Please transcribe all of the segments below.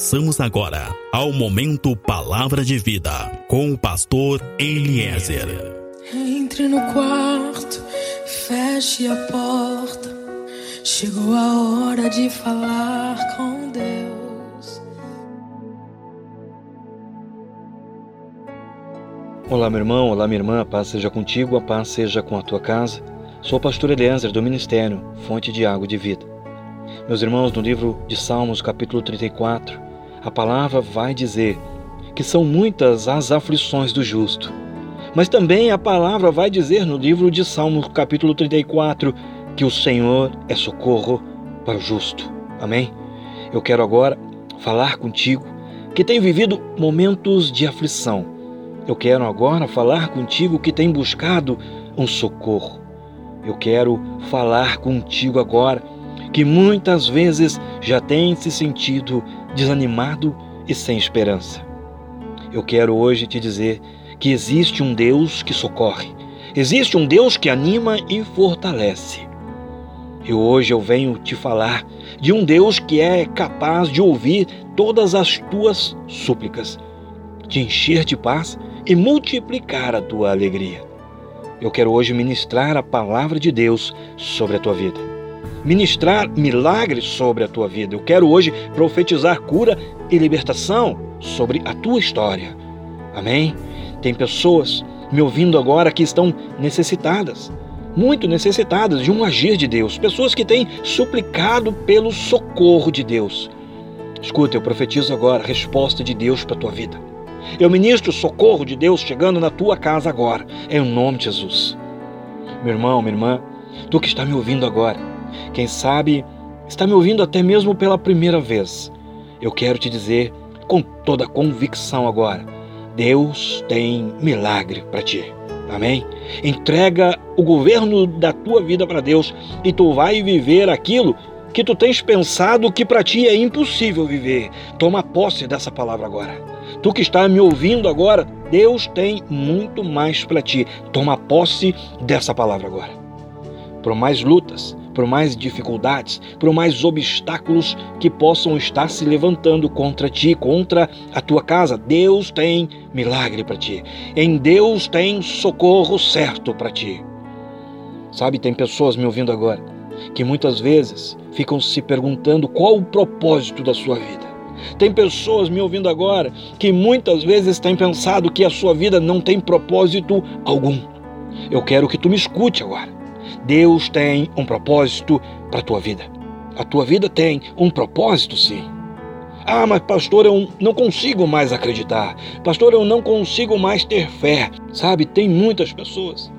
Passamos agora ao momento Palavra de Vida com o pastor Eliezer. Entre no quarto, feche a porta. Chegou a hora de falar com Deus. Olá, meu irmão, olá, minha irmã, a paz seja contigo, a paz seja com a tua casa. Sou o pastor Eliezer do Ministério Fonte de Água de Vida. Meus irmãos, no livro de Salmos, capítulo 34, a palavra vai dizer que são muitas as aflições do justo. Mas também a palavra vai dizer no livro de Salmos, capítulo 34, que o Senhor é socorro para o justo. Amém? Eu quero agora falar contigo que tem vivido momentos de aflição. Eu quero agora falar contigo que tem buscado um socorro. Eu quero falar contigo agora que muitas vezes já tem se sentido desanimado e sem esperança. Eu quero hoje te dizer que existe um Deus que socorre, existe um Deus que anima e fortalece. E hoje eu venho te falar de um Deus que é capaz de ouvir todas as tuas súplicas, te encher de paz e multiplicar a tua alegria. Eu quero hoje ministrar a palavra de Deus sobre a tua vida ministrar milagres sobre a tua vida. Eu quero hoje profetizar cura e libertação sobre a tua história. Amém? Tem pessoas me ouvindo agora que estão necessitadas, muito necessitadas de um agir de Deus, pessoas que têm suplicado pelo socorro de Deus. Escuta, eu profetizo agora a resposta de Deus para a tua vida. Eu ministro o socorro de Deus chegando na tua casa agora, em nome de Jesus. Meu irmão, minha irmã, tu que está me ouvindo agora, quem sabe está me ouvindo até mesmo pela primeira vez. Eu quero te dizer com toda convicção agora: Deus tem milagre para ti. Amém? Entrega o governo da tua vida para Deus e tu vai viver aquilo que tu tens pensado que para ti é impossível viver. Toma posse dessa palavra agora. Tu que está me ouvindo agora, Deus tem muito mais para ti. Toma posse dessa palavra agora. Por mais lutas, por mais dificuldades, por mais obstáculos que possam estar se levantando contra ti, contra a tua casa. Deus tem milagre para ti. Em Deus tem socorro certo para ti. Sabe, tem pessoas me ouvindo agora que muitas vezes ficam se perguntando qual o propósito da sua vida. Tem pessoas me ouvindo agora que muitas vezes têm pensado que a sua vida não tem propósito algum. Eu quero que tu me escute agora. Deus tem um propósito para a tua vida. A tua vida tem um propósito, sim. Ah, mas pastor, eu não consigo mais acreditar. Pastor, eu não consigo mais ter fé. Sabe, tem muitas pessoas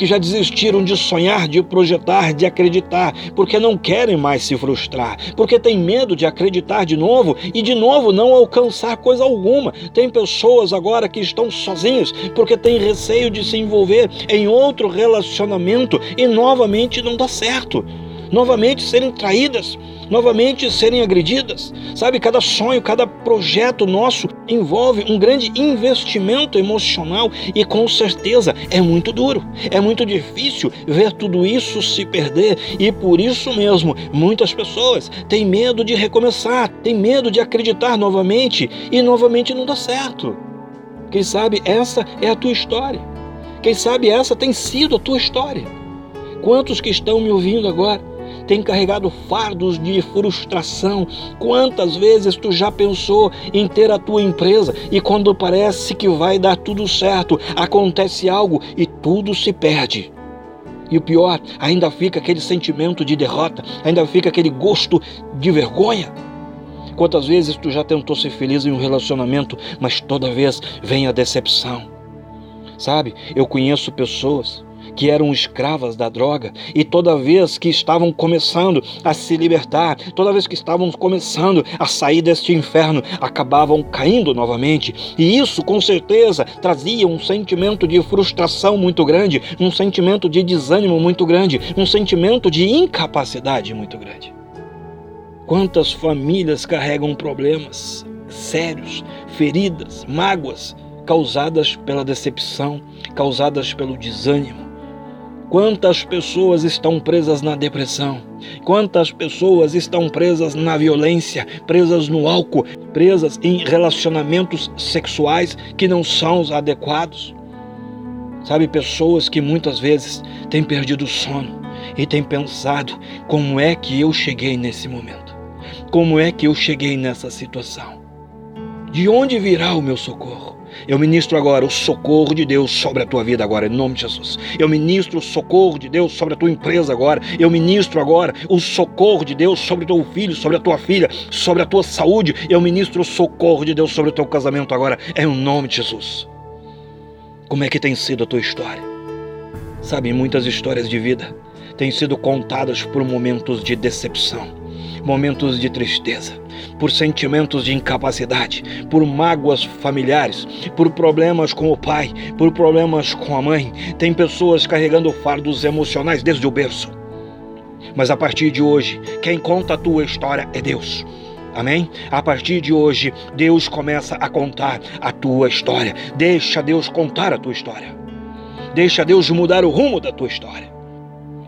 que já desistiram de sonhar, de projetar, de acreditar, porque não querem mais se frustrar, porque têm medo de acreditar de novo e de novo não alcançar coisa alguma. Tem pessoas agora que estão sozinhas porque têm receio de se envolver em outro relacionamento e novamente não dá certo. Novamente serem traídas, novamente serem agredidas. Sabe, cada sonho, cada projeto nosso envolve um grande investimento emocional e com certeza é muito duro, é muito difícil ver tudo isso se perder e por isso mesmo muitas pessoas têm medo de recomeçar, têm medo de acreditar novamente e novamente não dá certo. Quem sabe essa é a tua história. Quem sabe essa tem sido a tua história. Quantos que estão me ouvindo agora tem carregado fardos de frustração. Quantas vezes tu já pensou em ter a tua empresa e quando parece que vai dar tudo certo, acontece algo e tudo se perde? E o pior, ainda fica aquele sentimento de derrota, ainda fica aquele gosto de vergonha. Quantas vezes tu já tentou ser feliz em um relacionamento, mas toda vez vem a decepção? Sabe, eu conheço pessoas que eram escravas da droga e toda vez que estavam começando a se libertar, toda vez que estavam começando a sair deste inferno, acabavam caindo novamente. E isso com certeza trazia um sentimento de frustração muito grande, um sentimento de desânimo muito grande, um sentimento de incapacidade muito grande. Quantas famílias carregam problemas sérios, feridas, mágoas causadas pela decepção, causadas pelo desânimo, Quantas pessoas estão presas na depressão? Quantas pessoas estão presas na violência, presas no álcool, presas em relacionamentos sexuais que não são os adequados? Sabe, pessoas que muitas vezes têm perdido o sono e têm pensado: como é que eu cheguei nesse momento? Como é que eu cheguei nessa situação? De onde virá o meu socorro? Eu ministro agora o socorro de Deus sobre a tua vida agora, em nome de Jesus. Eu ministro o socorro de Deus sobre a tua empresa agora. Eu ministro agora o socorro de Deus sobre o teu filho, sobre a tua filha, sobre a tua saúde. Eu ministro o socorro de Deus sobre o teu casamento agora, em nome de Jesus. Como é que tem sido a tua história? Sabe, muitas histórias de vida têm sido contadas por momentos de decepção momentos de tristeza, por sentimentos de incapacidade, por mágoas familiares, por problemas com o pai, por problemas com a mãe. Tem pessoas carregando fardos emocionais desde o berço. Mas a partir de hoje, quem conta a tua história é Deus. Amém? A partir de hoje, Deus começa a contar a tua história. Deixa Deus contar a tua história. Deixa Deus mudar o rumo da tua história.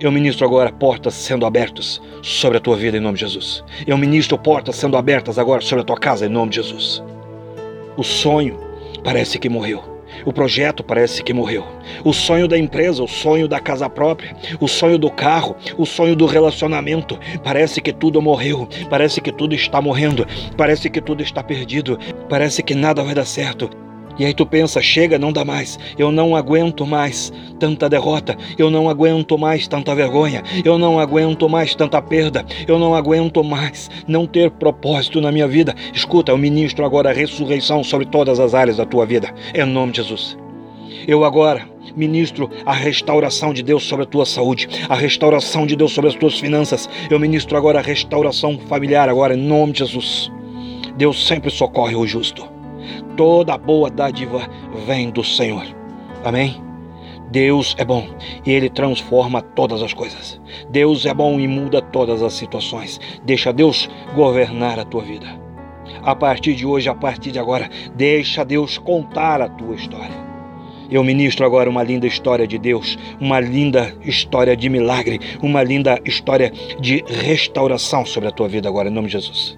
Eu ministro agora portas sendo abertas sobre a tua vida em nome de Jesus. Eu ministro portas sendo abertas agora sobre a tua casa em nome de Jesus. O sonho parece que morreu. O projeto parece que morreu. O sonho da empresa, o sonho da casa própria, o sonho do carro, o sonho do relacionamento, parece que tudo morreu. Parece que tudo está morrendo. Parece que tudo está perdido. Parece que nada vai dar certo. E aí tu pensa, chega, não dá mais. Eu não aguento mais tanta derrota. Eu não aguento mais tanta vergonha. Eu não aguento mais tanta perda. Eu não aguento mais não ter propósito na minha vida. Escuta, eu ministro agora a ressurreição sobre todas as áreas da tua vida. Em nome de Jesus. Eu agora ministro a restauração de Deus sobre a tua saúde, a restauração de Deus sobre as tuas finanças. Eu ministro agora a restauração familiar agora em nome de Jesus. Deus sempre socorre o justo toda boa dádiva vem do Senhor. Amém? Deus é bom e Ele transforma todas as coisas. Deus é bom e muda todas as situações. Deixa Deus governar a tua vida. A partir de hoje, a partir de agora, deixa Deus contar a tua história. Eu ministro agora uma linda história de Deus, uma linda história de milagre, uma linda história de restauração sobre a tua vida agora, em nome de Jesus.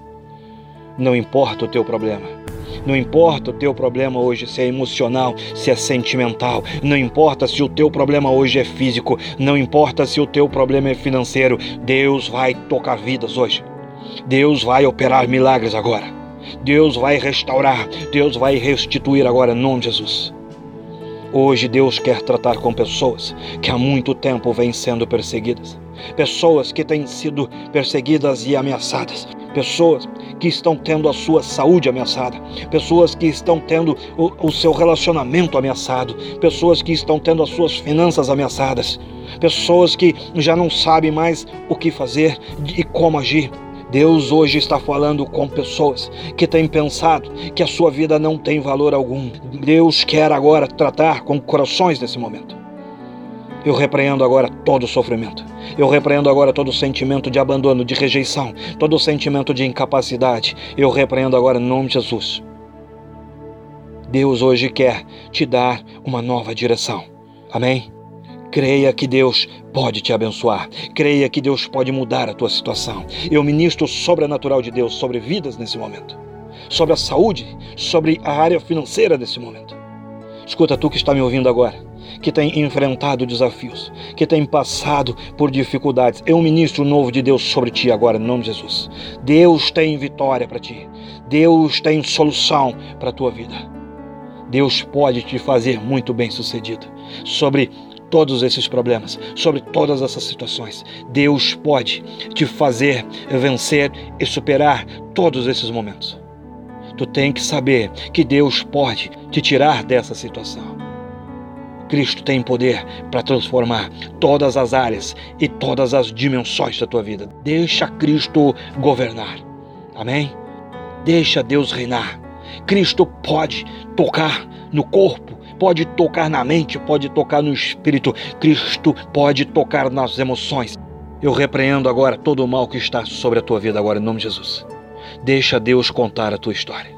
Não importa o teu problema, não importa o teu problema hoje se é emocional, se é sentimental, não importa se o teu problema hoje é físico, não importa se o teu problema é financeiro, Deus vai tocar vidas hoje. Deus vai operar milagres agora. Deus vai restaurar, Deus vai restituir agora em nome de Jesus. Hoje Deus quer tratar com pessoas que há muito tempo vêm sendo perseguidas, pessoas que têm sido perseguidas e ameaçadas, pessoas que estão tendo a sua saúde ameaçada, pessoas que estão tendo o, o seu relacionamento ameaçado, pessoas que estão tendo as suas finanças ameaçadas, pessoas que já não sabem mais o que fazer e como agir. Deus hoje está falando com pessoas que têm pensado que a sua vida não tem valor algum. Deus quer agora tratar com corações nesse momento. Eu repreendo agora todo sofrimento. Eu repreendo agora todo sentimento de abandono, de rejeição, todo sentimento de incapacidade. Eu repreendo agora em nome de Jesus. Deus hoje quer te dar uma nova direção. Amém? Creia que Deus pode te abençoar. Creia que Deus pode mudar a tua situação. Eu ministro o sobrenatural de Deus sobre vidas nesse momento, sobre a saúde, sobre a área financeira nesse momento. Escuta, tu que está me ouvindo agora que tem enfrentado desafios, que tem passado por dificuldades. Eu ministro novo de Deus sobre ti agora, em nome de Jesus. Deus tem vitória para ti. Deus tem solução para a tua vida. Deus pode te fazer muito bem sucedido sobre todos esses problemas, sobre todas essas situações. Deus pode te fazer vencer e superar todos esses momentos. Tu tem que saber que Deus pode te tirar dessa situação. Cristo tem poder para transformar todas as áreas e todas as dimensões da tua vida. Deixa Cristo governar. Amém? Deixa Deus reinar. Cristo pode tocar no corpo, pode tocar na mente, pode tocar no espírito. Cristo pode tocar nas emoções. Eu repreendo agora todo o mal que está sobre a tua vida agora em nome de Jesus. Deixa Deus contar a tua história.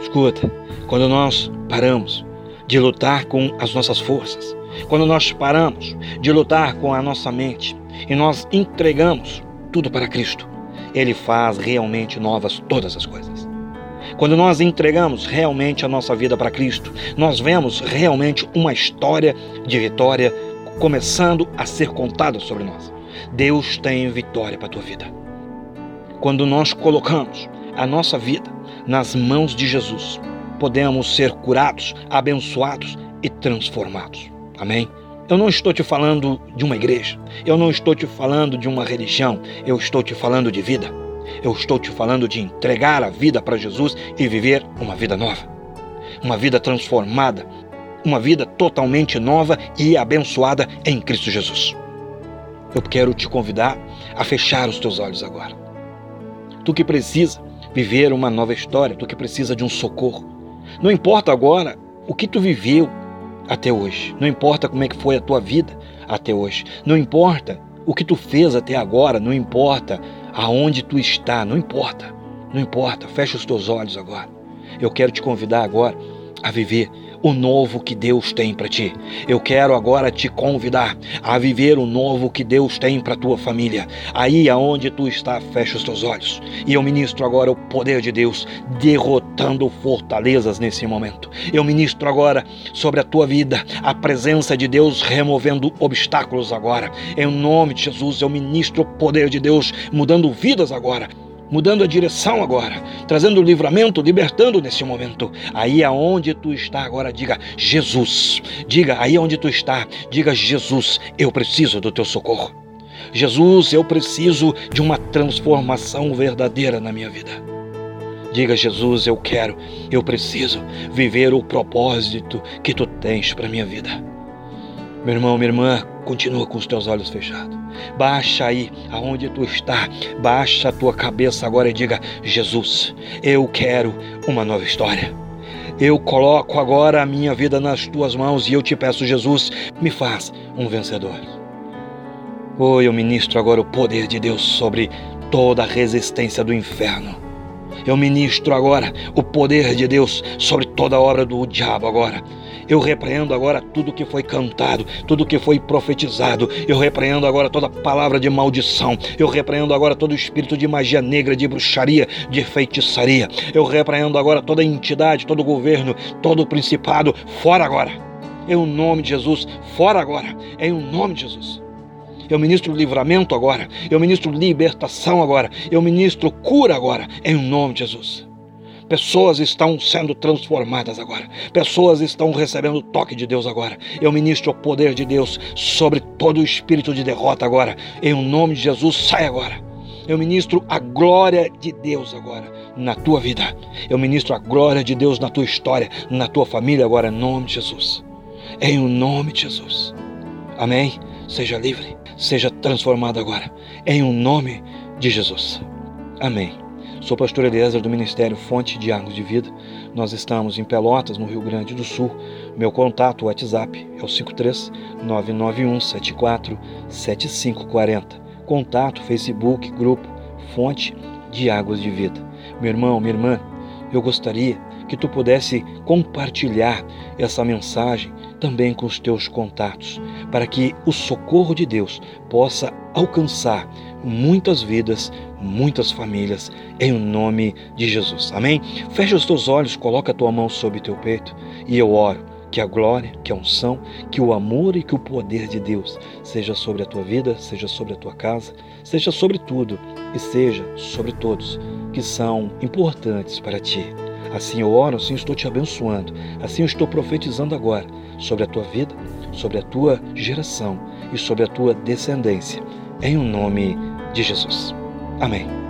Escuta, quando nós paramos de lutar com as nossas forças, Quando nós paramos de lutar com a nossa mente e nós entregamos tudo para Cristo, Ele faz realmente novas todas as coisas. Quando nós entregamos realmente a nossa vida para Cristo, nós vemos realmente uma história de vitória começando a ser contada sobre nós. Deus tem vitória para a tua vida. Quando nós colocamos a nossa vida nas mãos de Jesus, podemos ser curados, abençoados e transformados. Amém? Eu não estou te falando de uma igreja, eu não estou te falando de uma religião, eu estou te falando de vida. Eu estou te falando de entregar a vida para Jesus e viver uma vida nova. Uma vida transformada, uma vida totalmente nova e abençoada em Cristo Jesus. Eu quero te convidar a fechar os teus olhos agora. Tu que precisa viver uma nova história, tu que precisa de um socorro. Não importa agora o que tu viveu até hoje, não importa como é que foi a tua vida até hoje, não importa o que tu fez até agora, não importa aonde tu está, não importa, não importa, fecha os teus olhos agora. Eu quero te convidar agora a viver o novo que Deus tem para ti. Eu quero agora te convidar a viver o novo que Deus tem para tua família. Aí aonde tu está, fecha os teus olhos. E eu ministro agora o poder de Deus derrotando fortalezas nesse momento. Eu ministro agora sobre a tua vida a presença de Deus removendo obstáculos agora. Em nome de Jesus, eu ministro o poder de Deus mudando vidas agora mudando a direção agora, trazendo livramento, libertando nesse momento. Aí aonde tu está agora, diga Jesus. Diga aí onde tu está, diga Jesus, eu preciso do teu socorro. Jesus, eu preciso de uma transformação verdadeira na minha vida. Diga, Jesus, eu quero, eu preciso viver o propósito que tu tens para minha vida. Meu irmão, minha irmã, continua com os teus olhos fechados. Baixa aí aonde tu está, baixa a tua cabeça agora e diga: Jesus, eu quero uma nova história. Eu coloco agora a minha vida nas tuas mãos e eu te peço, Jesus, me faz um vencedor. Oh, eu ministro agora o poder de Deus sobre toda a resistência do inferno. Eu ministro agora o poder de Deus sobre toda a obra do diabo agora eu repreendo agora tudo que foi cantado, tudo que foi profetizado. Eu repreendo agora toda palavra de maldição. Eu repreendo agora todo espírito de magia negra, de bruxaria, de feitiçaria. Eu repreendo agora toda entidade, todo governo, todo principado. Fora agora. Em o nome de Jesus, fora agora. Em o nome de Jesus. Eu ministro livramento agora. Eu ministro libertação agora. Eu ministro cura agora. Em nome de Jesus. Pessoas estão sendo transformadas agora. Pessoas estão recebendo o toque de Deus agora. Eu ministro o poder de Deus sobre todo o espírito de derrota agora. Em nome de Jesus, sai agora. Eu ministro a glória de Deus agora na tua vida. Eu ministro a glória de Deus na tua história, na tua família agora, em nome de Jesus. Em nome de Jesus. Amém? Seja livre, seja transformado agora. Em o nome de Jesus. Amém. Sou pastor Eliezer do Ministério Fonte de Águas de Vida. Nós estamos em Pelotas, no Rio Grande do Sul. Meu contato, WhatsApp, é o 53 991 74 7540. Contato, Facebook, grupo Fonte de Águas de Vida. Meu irmão, minha irmã, eu gostaria que tu pudesse compartilhar essa mensagem também com os teus contatos, para que o socorro de Deus possa alcançar muitas vidas, muitas famílias, em nome de Jesus. Amém? Fecha os teus olhos, coloca a tua mão sobre o teu peito e eu oro que a glória, que a unção, que o amor e que o poder de Deus seja sobre a tua vida, seja sobre a tua casa, seja sobre tudo e seja sobre todos que são importantes para ti. Assim eu oro, assim estou te abençoando, assim eu estou profetizando agora sobre a tua vida, sobre a tua geração e sobre a tua descendência, em o um nome de Jesus. Amém.